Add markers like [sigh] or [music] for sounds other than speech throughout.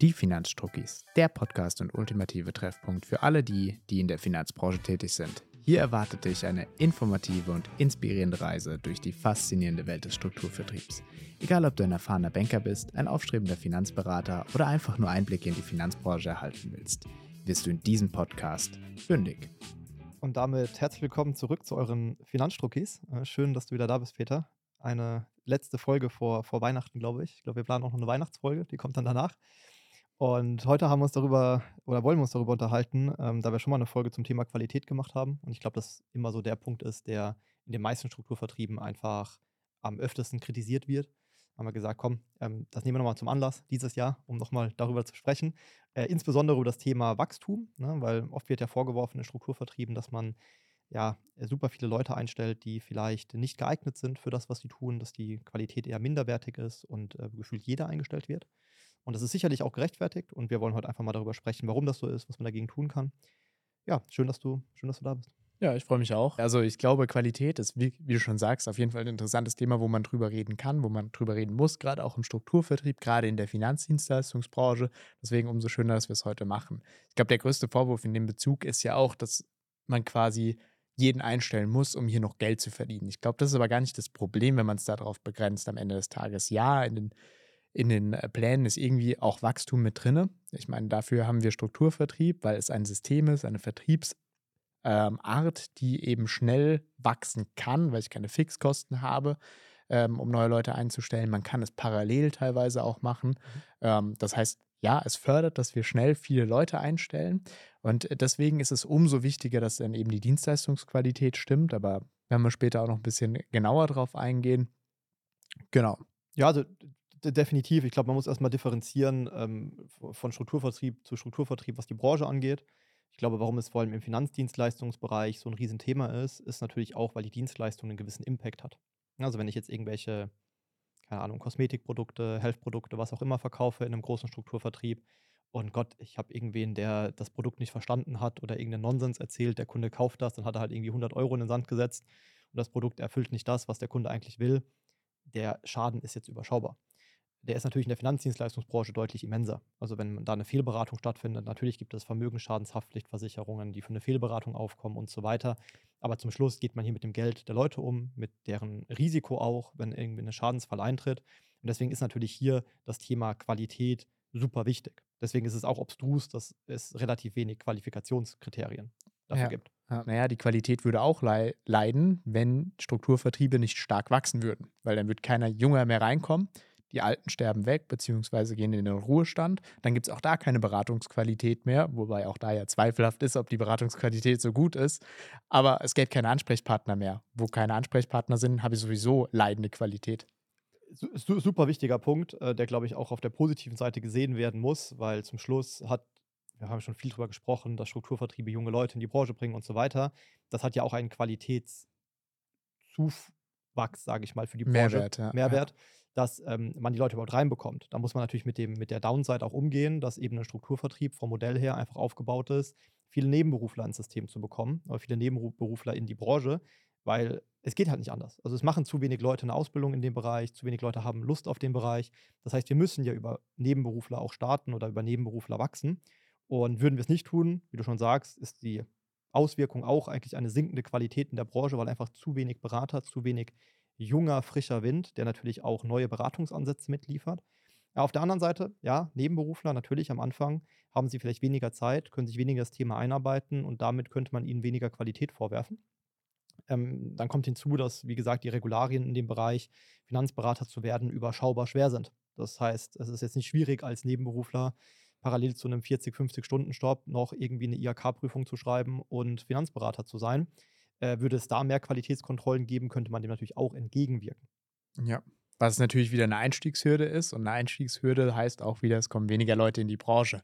Die Finanzstruckis, der Podcast und ultimative Treffpunkt für alle die, die in der Finanzbranche tätig sind. Hier erwartet dich eine informative und inspirierende Reise durch die faszinierende Welt des Strukturvertriebs. Egal, ob du ein erfahrener Banker bist, ein aufstrebender Finanzberater oder einfach nur Einblicke in die Finanzbranche erhalten willst, wirst du in diesem Podcast fündig. Und damit herzlich willkommen zurück zu euren Finanzstruckis. Äh, schön, dass du wieder da bist, Peter. Eine letzte Folge vor, vor Weihnachten, glaube ich. Ich glaube, wir planen auch noch eine Weihnachtsfolge, die kommt dann danach. Und heute haben wir uns darüber oder wollen wir uns darüber unterhalten, ähm, da wir schon mal eine Folge zum Thema Qualität gemacht haben. Und ich glaube, dass immer so der Punkt ist, der in den meisten Strukturvertrieben einfach am öftesten kritisiert wird. Haben wir gesagt, komm, ähm, das nehmen wir nochmal zum Anlass dieses Jahr, um nochmal darüber zu sprechen. Äh, insbesondere über das Thema Wachstum, ne, weil oft wird ja vorgeworfen in Strukturvertrieben, dass man ja super viele Leute einstellt, die vielleicht nicht geeignet sind für das, was sie tun, dass die Qualität eher minderwertig ist und äh, gefühlt jeder eingestellt wird. Und das ist sicherlich auch gerechtfertigt und wir wollen heute einfach mal darüber sprechen, warum das so ist, was man dagegen tun kann. Ja, schön, dass du, schön, dass du da bist. Ja, ich freue mich auch. Also ich glaube, Qualität ist, wie, wie, du schon sagst, auf jeden Fall ein interessantes Thema, wo man drüber reden kann, wo man drüber reden muss, gerade auch im Strukturvertrieb, gerade in der Finanzdienstleistungsbranche. Deswegen umso schöner, dass wir es heute machen. Ich glaube, der größte Vorwurf in dem Bezug ist ja auch, dass man quasi jeden einstellen muss, um hier noch Geld zu verdienen. Ich glaube, das ist aber gar nicht das Problem, wenn man es darauf begrenzt am Ende des Tages. Ja, in den in den äh, Plänen ist irgendwie auch Wachstum mit drin. Ich meine, dafür haben wir Strukturvertrieb, weil es ein System ist, eine Vertriebsart, ähm, die eben schnell wachsen kann, weil ich keine Fixkosten habe, ähm, um neue Leute einzustellen. Man kann es parallel teilweise auch machen. Mhm. Ähm, das heißt, ja, es fördert, dass wir schnell viele Leute einstellen. Und deswegen ist es umso wichtiger, dass dann eben die Dienstleistungsqualität stimmt. Aber werden wir später auch noch ein bisschen genauer drauf eingehen. Genau. Ja, also definitiv. Ich glaube, man muss erstmal differenzieren ähm, von Strukturvertrieb zu Strukturvertrieb, was die Branche angeht. Ich glaube, warum es vor allem im Finanzdienstleistungsbereich so ein Riesenthema ist, ist natürlich auch, weil die Dienstleistung einen gewissen Impact hat. Also wenn ich jetzt irgendwelche, keine Ahnung, Kosmetikprodukte, Healthprodukte, was auch immer verkaufe in einem großen Strukturvertrieb und Gott, ich habe irgendwen, der das Produkt nicht verstanden hat oder irgendeinen Nonsens erzählt, der Kunde kauft das, dann hat er halt irgendwie 100 Euro in den Sand gesetzt und das Produkt erfüllt nicht das, was der Kunde eigentlich will. Der Schaden ist jetzt überschaubar der ist natürlich in der Finanzdienstleistungsbranche deutlich immenser. Also wenn da eine Fehlberatung stattfindet, natürlich gibt es Vermögensschadenshaftpflichtversicherungen, die für eine Fehlberatung aufkommen und so weiter. Aber zum Schluss geht man hier mit dem Geld der Leute um, mit deren Risiko auch, wenn irgendwie ein Schadensfall eintritt. Und deswegen ist natürlich hier das Thema Qualität super wichtig. Deswegen ist es auch obstrus, dass es relativ wenig Qualifikationskriterien dafür ja. gibt. Ja, naja, die Qualität würde auch leiden, wenn Strukturvertriebe nicht stark wachsen würden, weil dann wird keiner Junger mehr reinkommen die Alten sterben weg, beziehungsweise gehen in den Ruhestand. Dann gibt es auch da keine Beratungsqualität mehr, wobei auch da ja zweifelhaft ist, ob die Beratungsqualität so gut ist. Aber es gäbe keine Ansprechpartner mehr. Wo keine Ansprechpartner sind, habe ich sowieso leidende Qualität. Super wichtiger Punkt, äh, der, glaube ich, auch auf der positiven Seite gesehen werden muss, weil zum Schluss hat, wir haben schon viel darüber gesprochen, dass Strukturvertriebe junge Leute in die Branche bringen und so weiter. Das hat ja auch einen Qualitätszuwachs, sage ich mal, für die Branche. Mehrwert, ja. Mehrwert. Ja dass ähm, man die Leute überhaupt reinbekommt. Da muss man natürlich mit, dem, mit der Downside auch umgehen, dass eben ein Strukturvertrieb vom Modell her einfach aufgebaut ist, viele Nebenberufler ins System zu bekommen, oder viele Nebenberufler in die Branche, weil es geht halt nicht anders. Also es machen zu wenig Leute eine Ausbildung in dem Bereich, zu wenig Leute haben Lust auf den Bereich. Das heißt, wir müssen ja über Nebenberufler auch starten oder über Nebenberufler wachsen. Und würden wir es nicht tun, wie du schon sagst, ist die Auswirkung auch eigentlich eine sinkende Qualität in der Branche, weil einfach zu wenig Berater, zu wenig junger, frischer Wind, der natürlich auch neue Beratungsansätze mitliefert. Auf der anderen Seite, ja, Nebenberufler natürlich am Anfang haben sie vielleicht weniger Zeit, können sich weniger das Thema einarbeiten und damit könnte man ihnen weniger Qualität vorwerfen. Ähm, dann kommt hinzu, dass, wie gesagt, die Regularien in dem Bereich, Finanzberater zu werden, überschaubar schwer sind. Das heißt, es ist jetzt nicht schwierig, als Nebenberufler parallel zu einem 40, 50 Stunden Stopp noch irgendwie eine IHK-Prüfung zu schreiben und Finanzberater zu sein. Äh, würde es da mehr Qualitätskontrollen geben, könnte man dem natürlich auch entgegenwirken. Ja, was natürlich wieder eine Einstiegshürde ist. Und eine Einstiegshürde heißt auch wieder, es kommen weniger Leute in die Branche.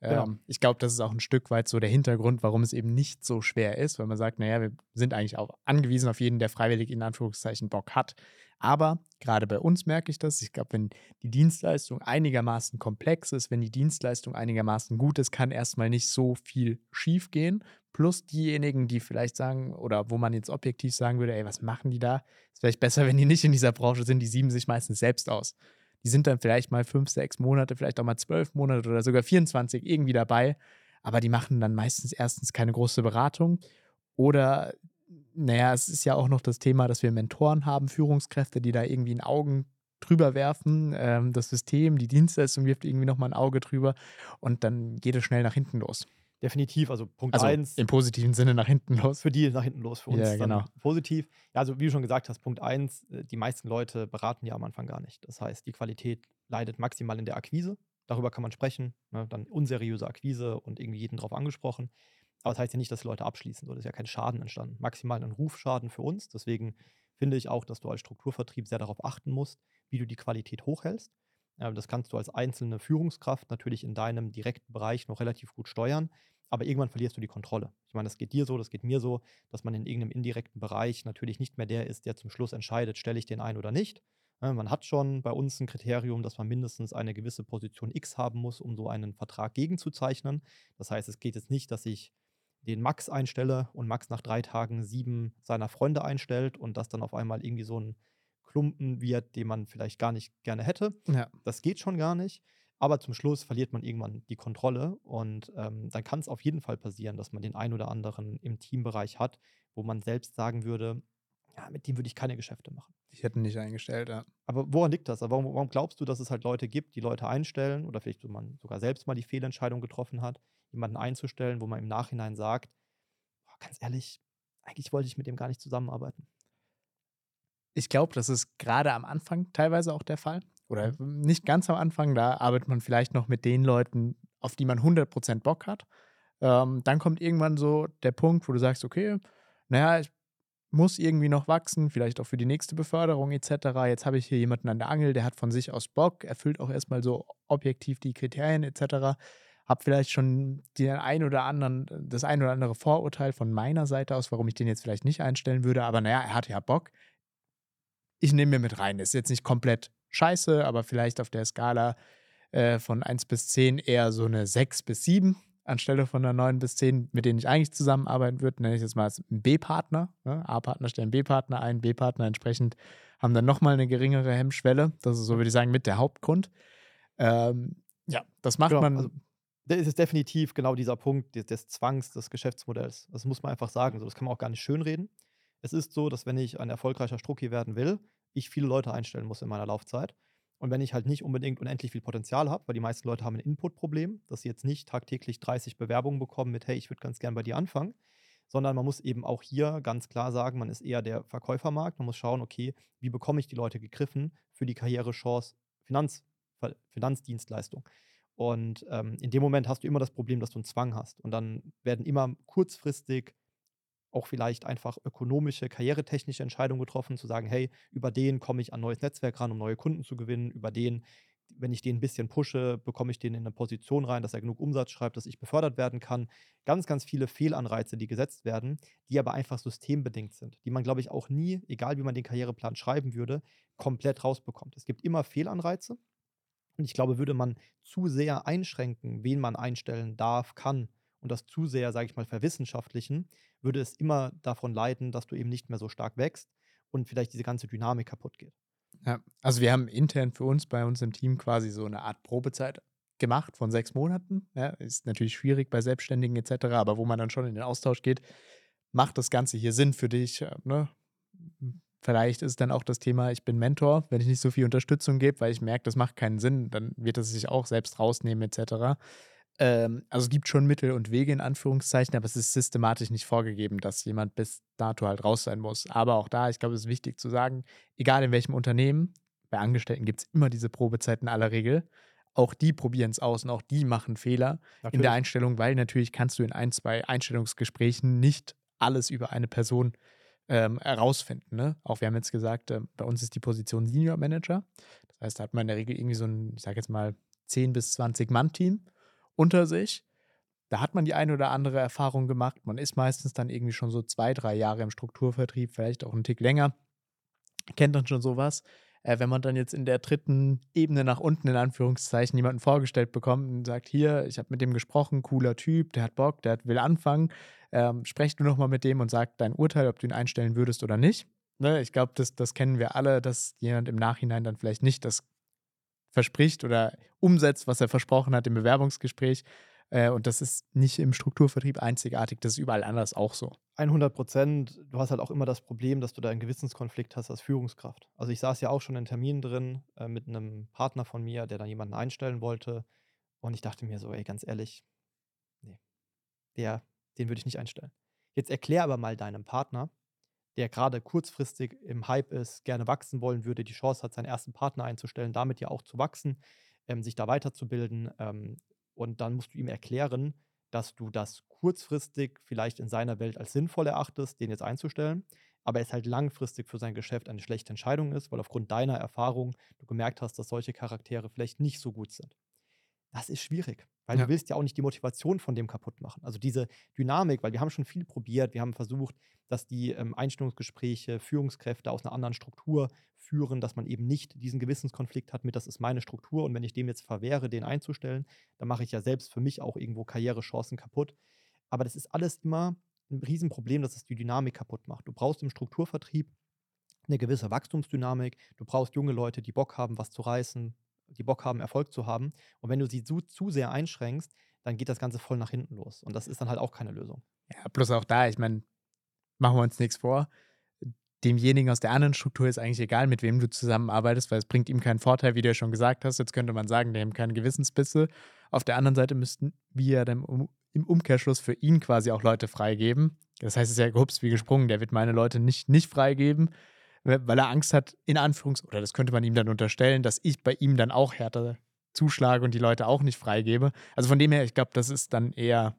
Genau. Ähm, ich glaube, das ist auch ein Stück weit so der Hintergrund, warum es eben nicht so schwer ist, weil man sagt, naja, wir sind eigentlich auch angewiesen auf jeden, der freiwillig in Anführungszeichen Bock hat. Aber gerade bei uns merke ich das. Ich glaube, wenn die Dienstleistung einigermaßen komplex ist, wenn die Dienstleistung einigermaßen gut ist, kann erstmal nicht so viel schief gehen. Plus diejenigen, die vielleicht sagen, oder wo man jetzt objektiv sagen würde, ey, was machen die da? Ist vielleicht besser, wenn die nicht in dieser Branche sind, die sieben sich meistens selbst aus. Die sind dann vielleicht mal fünf, sechs Monate, vielleicht auch mal zwölf Monate oder sogar 24 irgendwie dabei. Aber die machen dann meistens erstens keine große Beratung oder naja, es ist ja auch noch das Thema, dass wir Mentoren haben, Führungskräfte, die da irgendwie ein Augen drüber werfen. Ähm, das System, die Dienstleistung wirft irgendwie nochmal ein Auge drüber und dann geht es schnell nach hinten los. Definitiv, also Punkt Also 1, im positiven Sinne nach hinten los. für die nach hinten los, für uns Ja, dann genau. positiv. Ja, also wie du schon gesagt hast, Punkt 1, die meisten Leute beraten ja am Anfang gar nicht. Das heißt, die Qualität leidet maximal in der Akquise. Darüber kann man sprechen. Ne? Dann unseriöse Akquise und irgendwie jeden drauf angesprochen. Aber das heißt ja nicht, dass die Leute abschließen. So, das ist ja kein Schaden entstanden. Maximal ein Rufschaden für uns. Deswegen finde ich auch, dass du als Strukturvertrieb sehr darauf achten musst, wie du die Qualität hochhältst. Ähm, Das kannst du als einzelne Führungskraft natürlich in deinem direkten Bereich noch relativ gut steuern, aber irgendwann verlierst du die Kontrolle. Ich meine, das geht dir so, das geht mir so, dass man in irgendeinem indirekten Bereich natürlich nicht mehr der ist, der zum Schluss entscheidet, stelle ich den ein oder nicht. Ja, Man hat schon bei uns ein Kriterium, dass man mindestens eine gewisse Position X haben muss, um so einen Vertrag gegenzuzeichnen. Das heißt, es geht jetzt nicht, dass ich den Max einstelle und Max nach drei Tagen sieben seiner Freunde einstellt und das dann auf einmal irgendwie so ein Klumpen wird, den man vielleicht gar nicht gerne hätte. Ja. Das geht schon gar nicht. Aber zum Schluss verliert man irgendwann die Kontrolle und ähm, dann kann es auf jeden Fall passieren, dass man den einen oder anderen im Teambereich hat, wo man selbst sagen würde, ja, mit dem würde ich keine Geschäfte machen. Ich hätte nicht eingestellt, ja. Aber woran liegt das? Aber Warum, warum glaubst du, dass es halt Leute gibt, die Leute einstellen oder vielleicht so man sogar selbst mal die Fehlentscheidung getroffen hat, jemanden einzustellen, wo man im Nachhinein sagt, boah, ganz ehrlich, eigentlich wollte ich mit dem gar nicht zusammenarbeiten. Ich glaube, das ist gerade am Anfang teilweise auch der Fall. Oder nicht ganz am Anfang, da arbeitet man vielleicht noch mit den Leuten, auf die man 100% Bock hat. Ähm, dann kommt irgendwann so der Punkt, wo du sagst, okay, naja, ich muss irgendwie noch wachsen, vielleicht auch für die nächste Beförderung etc. Jetzt habe ich hier jemanden an der Angel, der hat von sich aus Bock, erfüllt auch erstmal so objektiv die Kriterien etc. Hab vielleicht schon den ein oder anderen, das ein oder andere Vorurteil von meiner Seite aus, warum ich den jetzt vielleicht nicht einstellen würde, aber naja, er hat ja Bock. Ich nehme mir mit rein. Ist jetzt nicht komplett scheiße, aber vielleicht auf der Skala äh, von 1 bis 10 eher so eine 6 bis 7 anstelle von einer 9 bis 10, mit denen ich eigentlich zusammenarbeiten würde, nenne ich jetzt mal als einen B-Partner. Ne? A-Partner stellen B-Partner ein, B-Partner entsprechend haben dann nochmal eine geringere Hemmschwelle. Das ist so, würde ich sagen, mit der Hauptgrund. Ähm, ja, das macht Genau, man. also da ist es definitiv genau dieser Punkt des, des Zwangs des Geschäftsmodells. Das muss man einfach sagen. So, das kann man auch gar nicht schönreden. Es ist so, dass wenn ich ein erfolgreicher Strucki werden will, ich viele Leute einstellen muss in meiner Laufzeit. Und wenn ich halt nicht unbedingt unendlich viel Potenzial habe, weil die meisten Leute haben ein Input-Problem, dass sie jetzt nicht tagtäglich 30 Bewerbungen bekommen mit, hey, ich würde ganz gern bei dir anfangen, sondern man muss eben auch hier ganz klar sagen, man ist eher der Verkäufermarkt. Man muss schauen, okay, wie bekomme ich die Leute gegriffen für die Karrierechance Finanz, Finanzdienstleistung. Und ähm, in dem Moment hast du immer das Problem, dass du einen Zwang hast. Und dann werden immer kurzfristig auch vielleicht einfach ökonomische, karrieretechnische Entscheidungen getroffen, zu sagen, hey, über den komme ich an neues Netzwerk ran, um neue Kunden zu gewinnen, über den, wenn ich den ein bisschen pushe, bekomme ich den in eine Position rein, dass er genug Umsatz schreibt, dass ich befördert werden kann. Ganz, ganz viele Fehlanreize, die gesetzt werden, die aber einfach systembedingt sind, die man, glaube ich, auch nie, egal wie man den Karriereplan schreiben würde, komplett rausbekommt. Es gibt immer Fehlanreize. Und ich glaube, würde man zu sehr einschränken, wen man einstellen darf, kann, und das zu sehr, sage ich mal, verwissenschaftlichen, würde es immer davon leiden, dass du eben nicht mehr so stark wächst und vielleicht diese ganze Dynamik kaputt geht. Ja, also wir haben intern für uns bei uns im Team quasi so eine Art Probezeit gemacht von sechs Monaten. Ja, ist natürlich schwierig bei Selbstständigen etc., aber wo man dann schon in den Austausch geht, macht das Ganze hier Sinn für dich? äh, Ne? Vielleicht ist dann auch das Thema, ich bin Mentor, wenn ich nicht so viel Unterstützung gebe, weil ich merke, das macht keinen Sinn, dann wird es sich auch selbst rausnehmen etc. Ähm, also es gibt schon Mittel und Wege in Anführungszeichen, aber es ist systematisch nicht vorgegeben, dass jemand bis dato halt raus sein muss. Aber auch da, ich glaube, es ist wichtig zu sagen, egal in welchem Unternehmen, bei Angestellten gibt es immer diese Probezeiten in aller Regel. Auch die probieren es aus und auch die machen Fehler in der Einstellung, weil natürlich kannst du in ein, zwei Einstellungsgesprächen nicht alles über eine Person ähm, herausfinden. Ne? Auch wir haben jetzt gesagt, äh, bei uns ist die Position Senior Manager. Das heißt, da hat man in der Regel irgendwie so ein, ich sage jetzt mal, 10 bis 20 Mann-Team unter sich. Da hat man die eine oder andere Erfahrung gemacht. Man ist meistens dann irgendwie schon so zwei, drei Jahre im Strukturvertrieb, vielleicht auch einen Tick länger. Kennt dann schon sowas. Äh, wenn man dann jetzt in der dritten Ebene nach unten in Anführungszeichen jemanden vorgestellt bekommt und sagt, hier, ich habe mit dem gesprochen, cooler Typ, der hat Bock, der will anfangen, ähm, sprech du nochmal mit dem und sag dein Urteil, ob du ihn einstellen würdest oder nicht. Ne? Ich glaube, das, das kennen wir alle, dass jemand im Nachhinein dann vielleicht nicht das verspricht oder umsetzt, was er versprochen hat im Bewerbungsgespräch. Äh, und das ist nicht im Strukturvertrieb einzigartig, das ist überall anders auch so. 100 Prozent. Du hast halt auch immer das Problem, dass du da einen Gewissenskonflikt hast als Führungskraft. Also ich saß ja auch schon in Terminen drin äh, mit einem Partner von mir, der dann jemanden einstellen wollte. Und ich dachte mir so, ey, ganz ehrlich, nee, der, den würde ich nicht einstellen. Jetzt erklär aber mal deinem Partner, der gerade kurzfristig im Hype ist, gerne wachsen wollen würde, die Chance hat, seinen ersten Partner einzustellen, damit ja auch zu wachsen, ähm, sich da weiterzubilden. Ähm, und dann musst du ihm erklären, dass du das kurzfristig vielleicht in seiner Welt als sinnvoll erachtest, den jetzt einzustellen, aber es halt langfristig für sein Geschäft eine schlechte Entscheidung ist, weil aufgrund deiner Erfahrung du gemerkt hast, dass solche Charaktere vielleicht nicht so gut sind. Das ist schwierig, weil Ja. du willst ja auch nicht die Motivation von dem kaputt machen. Also diese Dynamik, weil wir haben schon viel probiert, wir haben versucht, dass die ähm, Einstellungsgespräche Führungskräfte aus einer anderen Struktur führen, dass man eben nicht diesen Gewissenskonflikt hat mit, das ist meine Struktur und wenn ich dem jetzt verwehre, den einzustellen, dann mache ich ja selbst für mich auch irgendwo Karrierechancen kaputt. Aber das ist alles immer ein Riesenproblem, dass es die Dynamik kaputt macht. Du brauchst im Strukturvertrieb eine gewisse Wachstumsdynamik. Du brauchst junge Leute, die Bock haben, was zu reißen, die Bock haben, Erfolg zu haben. Und wenn du sie zu, zu sehr einschränkst, dann geht das Ganze voll nach hinten los. Und das ist dann halt auch keine Lösung. Ja, bloß auch da, ich meine, machen wir uns nichts vor. Demjenigen aus der anderen Struktur ist eigentlich egal, mit wem du zusammenarbeitest, weil es bringt ihm keinen Vorteil, wie du ja schon gesagt hast. Jetzt könnte man sagen, die haben keine Gewissensbisse. Auf der anderen Seite müssten wir dann im Umkehrschluss für ihn quasi auch Leute freigeben. Das heißt, es ist ja gehups wie gesprungen. Der wird meine Leute nicht, nicht freigeben, weil er Angst hat, in Anführungs-, oder das könnte man ihm dann unterstellen, dass ich bei ihm dann auch härter zuschlage und die Leute auch nicht freigebe. Also von dem her, ich glaube, das ist dann eher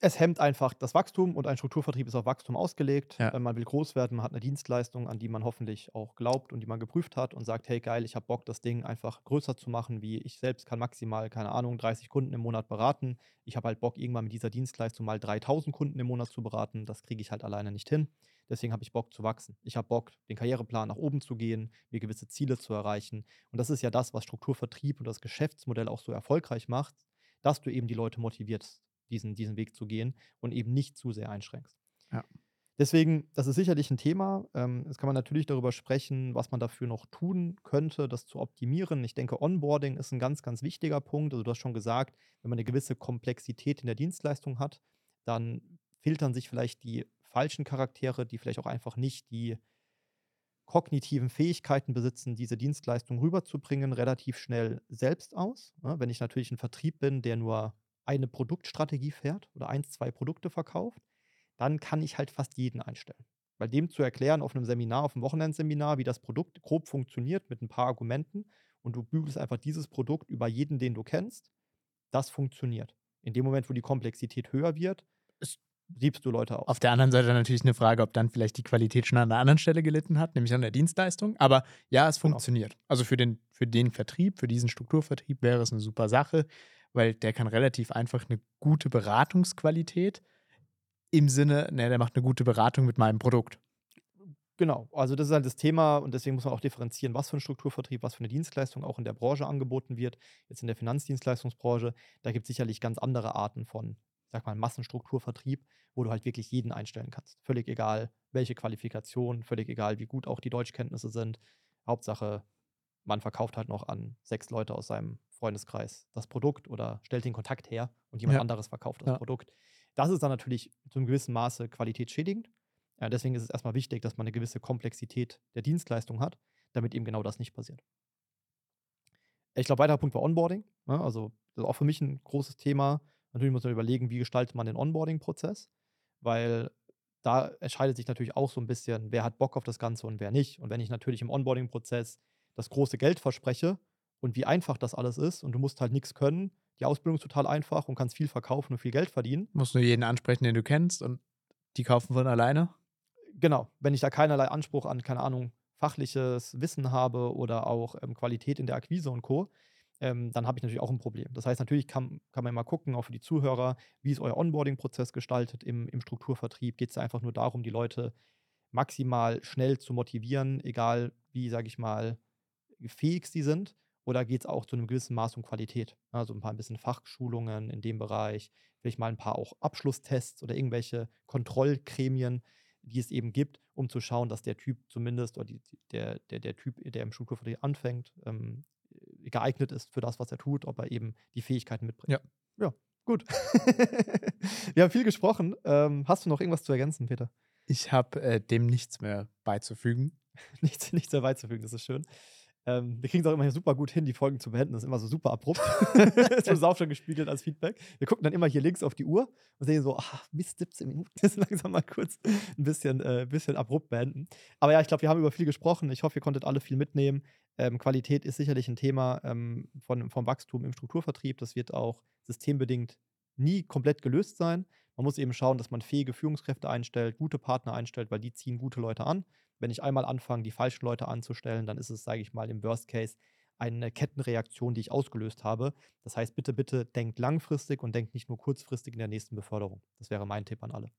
Es hemmt einfach das Wachstum und ein Strukturvertrieb ist auf Wachstum ausgelegt. Ja. Man will groß werden, man hat eine Dienstleistung, an die man hoffentlich auch glaubt und die man geprüft hat und sagt, hey geil, ich habe Bock, das Ding einfach größer zu machen, wie ich selbst kann maximal, keine Ahnung, 30 Kunden im Monat beraten. Ich habe halt Bock, irgendwann mit dieser Dienstleistung mal 3000 Kunden im Monat zu beraten. Das kriege ich halt alleine nicht hin. Deswegen habe ich Bock zu wachsen. Ich habe Bock, den Karriereplan nach oben zu gehen, mir gewisse Ziele zu erreichen. Und das ist ja das, was Strukturvertrieb und das Geschäftsmodell auch so erfolgreich macht, dass du eben die Leute motivierst, diesen, diesen Weg zu gehen und eben nicht zu sehr einschränkst. Ja. Deswegen, das ist sicherlich ein Thema. Ähm, Jetzt kann man natürlich darüber sprechen, was man dafür noch tun könnte, das zu optimieren. Ich denke, Onboarding ist ein ganz, ganz wichtiger Punkt. Also du hast schon gesagt, wenn man eine gewisse Komplexität in der Dienstleistung hat, dann filtern sich vielleicht die falschen Charaktere, die vielleicht auch einfach nicht die kognitiven Fähigkeiten besitzen, diese Dienstleistung rüberzubringen, relativ schnell selbst aus. Ja, wenn ich natürlich ein Vertrieb bin, der nur eine Produktstrategie fährt oder eins, zwei Produkte verkauft, dann kann ich halt fast jeden einstellen. Weil dem zu erklären auf einem Seminar, auf einem Wochenendseminar, wie das Produkt grob funktioniert mit ein paar Argumenten und du bügelst einfach dieses Produkt über jeden, den du kennst, das funktioniert. In dem Moment, wo die Komplexität höher wird, Es- siebst du Leute auf. Auf der anderen Seite natürlich eine Frage, ob dann vielleicht die Qualität schon an einer anderen Stelle gelitten hat, nämlich an der Dienstleistung. Aber ja, es Genau. funktioniert. Also für den, für den Vertrieb, für diesen Strukturvertrieb wäre es eine super Sache, weil der kann relativ einfach eine gute Beratungsqualität im Sinne, ne, der macht eine gute Beratung mit meinem Produkt. Genau, also das ist halt das Thema und deswegen muss man auch differenzieren, was für ein Strukturvertrieb, was für eine Dienstleistung auch in der Branche angeboten wird. Jetzt in der Finanzdienstleistungsbranche, da gibt es sicherlich ganz andere Arten von, sag mal, Massenstrukturvertrieb, wo du halt wirklich jeden einstellen kannst. Völlig egal, welche Qualifikation, völlig egal, wie gut auch die Deutschkenntnisse sind. Hauptsache, man verkauft halt noch an sechs Leute aus seinem Freundeskreis das Produkt oder stellt den Kontakt her und jemand Ja. anderes verkauft das Ja. Produkt. Das ist dann natürlich zu einem gewissen Maße qualitätsschädigend. Ja, deswegen ist es erstmal wichtig, dass man eine gewisse Komplexität der Dienstleistung hat, damit eben genau das nicht passiert. Ich glaube, weiterer Punkt war Onboarding. Ne? Also, das ist auch für mich ein großes Thema. Natürlich muss man überlegen, wie gestaltet man den Onboarding-Prozess, weil da entscheidet sich natürlich auch so ein bisschen, wer hat Bock auf das Ganze und wer nicht. Und wenn ich natürlich im Onboarding-Prozess das große Geld verspreche und wie einfach das alles ist und du musst halt nichts können, die Ausbildung ist total einfach und kannst viel verkaufen und viel Geld verdienen, Musst nur jeden ansprechen, den du kennst und die kaufen von alleine. genau, wenn ich da keinerlei Anspruch an, keine Ahnung, fachliches Wissen habe oder auch ähm, Qualität in der Akquise und Co., ähm, dann habe ich natürlich auch ein Problem. Das heißt, natürlich kann, kann man mal gucken, auch für die Zuhörer, wie ist euer Onboarding-Prozess gestaltet im, im Strukturvertrieb? Geht es einfach nur darum, die Leute maximal schnell zu motivieren, egal wie, sage ich mal, fähig sie sind? Oder geht es auch zu einem gewissen Maß um Qualität? Also ein paar ein bisschen Fachschulungen in dem Bereich, vielleicht mal ein paar auch Abschlusstests oder irgendwelche Kontrollgremien, die es eben gibt, um zu schauen, dass der Typ zumindest oder die, der, der, der Typ, der im Strukturvertrieb anfängt, ähm, geeignet ist für das, was er tut, ob er eben die Fähigkeiten mitbringt. Ja. Ja, gut. [laughs] Wir haben viel gesprochen. Ähm, hast du noch irgendwas zu ergänzen, Peter? Ich habe äh, dem nichts mehr beizufügen. [laughs] nichts, nichts mehr beizufügen, das ist schön. Ähm, wir kriegen es auch immer hier super gut hin, die Folgen zu beenden. Das ist immer so super abrupt. [laughs] [laughs] das wird auch schon gespiegelt als Feedback. Wir gucken dann immer hier links auf die Uhr und sehen so, ach, Mist, 17 Minuten. Das ist langsam mal kurz ein bisschen, äh, bisschen abrupt beenden. Aber ja, ich glaube, wir haben über viel gesprochen. Ich hoffe, ihr konntet alle viel mitnehmen. Ähm, Qualität ist sicherlich ein Thema ähm, von, vom Wachstum im Strukturvertrieb. Das wird auch systembedingt nie komplett gelöst sein. Man muss eben schauen, dass man fähige Führungskräfte einstellt, gute Partner einstellt, weil die ziehen gute Leute an. Wenn ich einmal anfange, die falschen Leute anzustellen, dann ist es, sage ich mal, im Worst Case eine Kettenreaktion, die ich ausgelöst habe. Das heißt, bitte, bitte denkt langfristig und denkt nicht nur kurzfristig in der nächsten Beförderung. Das wäre mein Tipp an alle.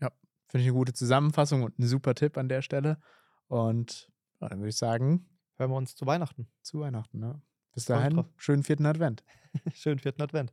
Ja, finde ich eine gute Zusammenfassung und ein super Tipp an der Stelle. Und ja, dann würde ich sagen, hören wir uns zu Weihnachten. Zu Weihnachten, ne? Bis dahin, schönen vierten Advent. [laughs] schönen vierten Advent.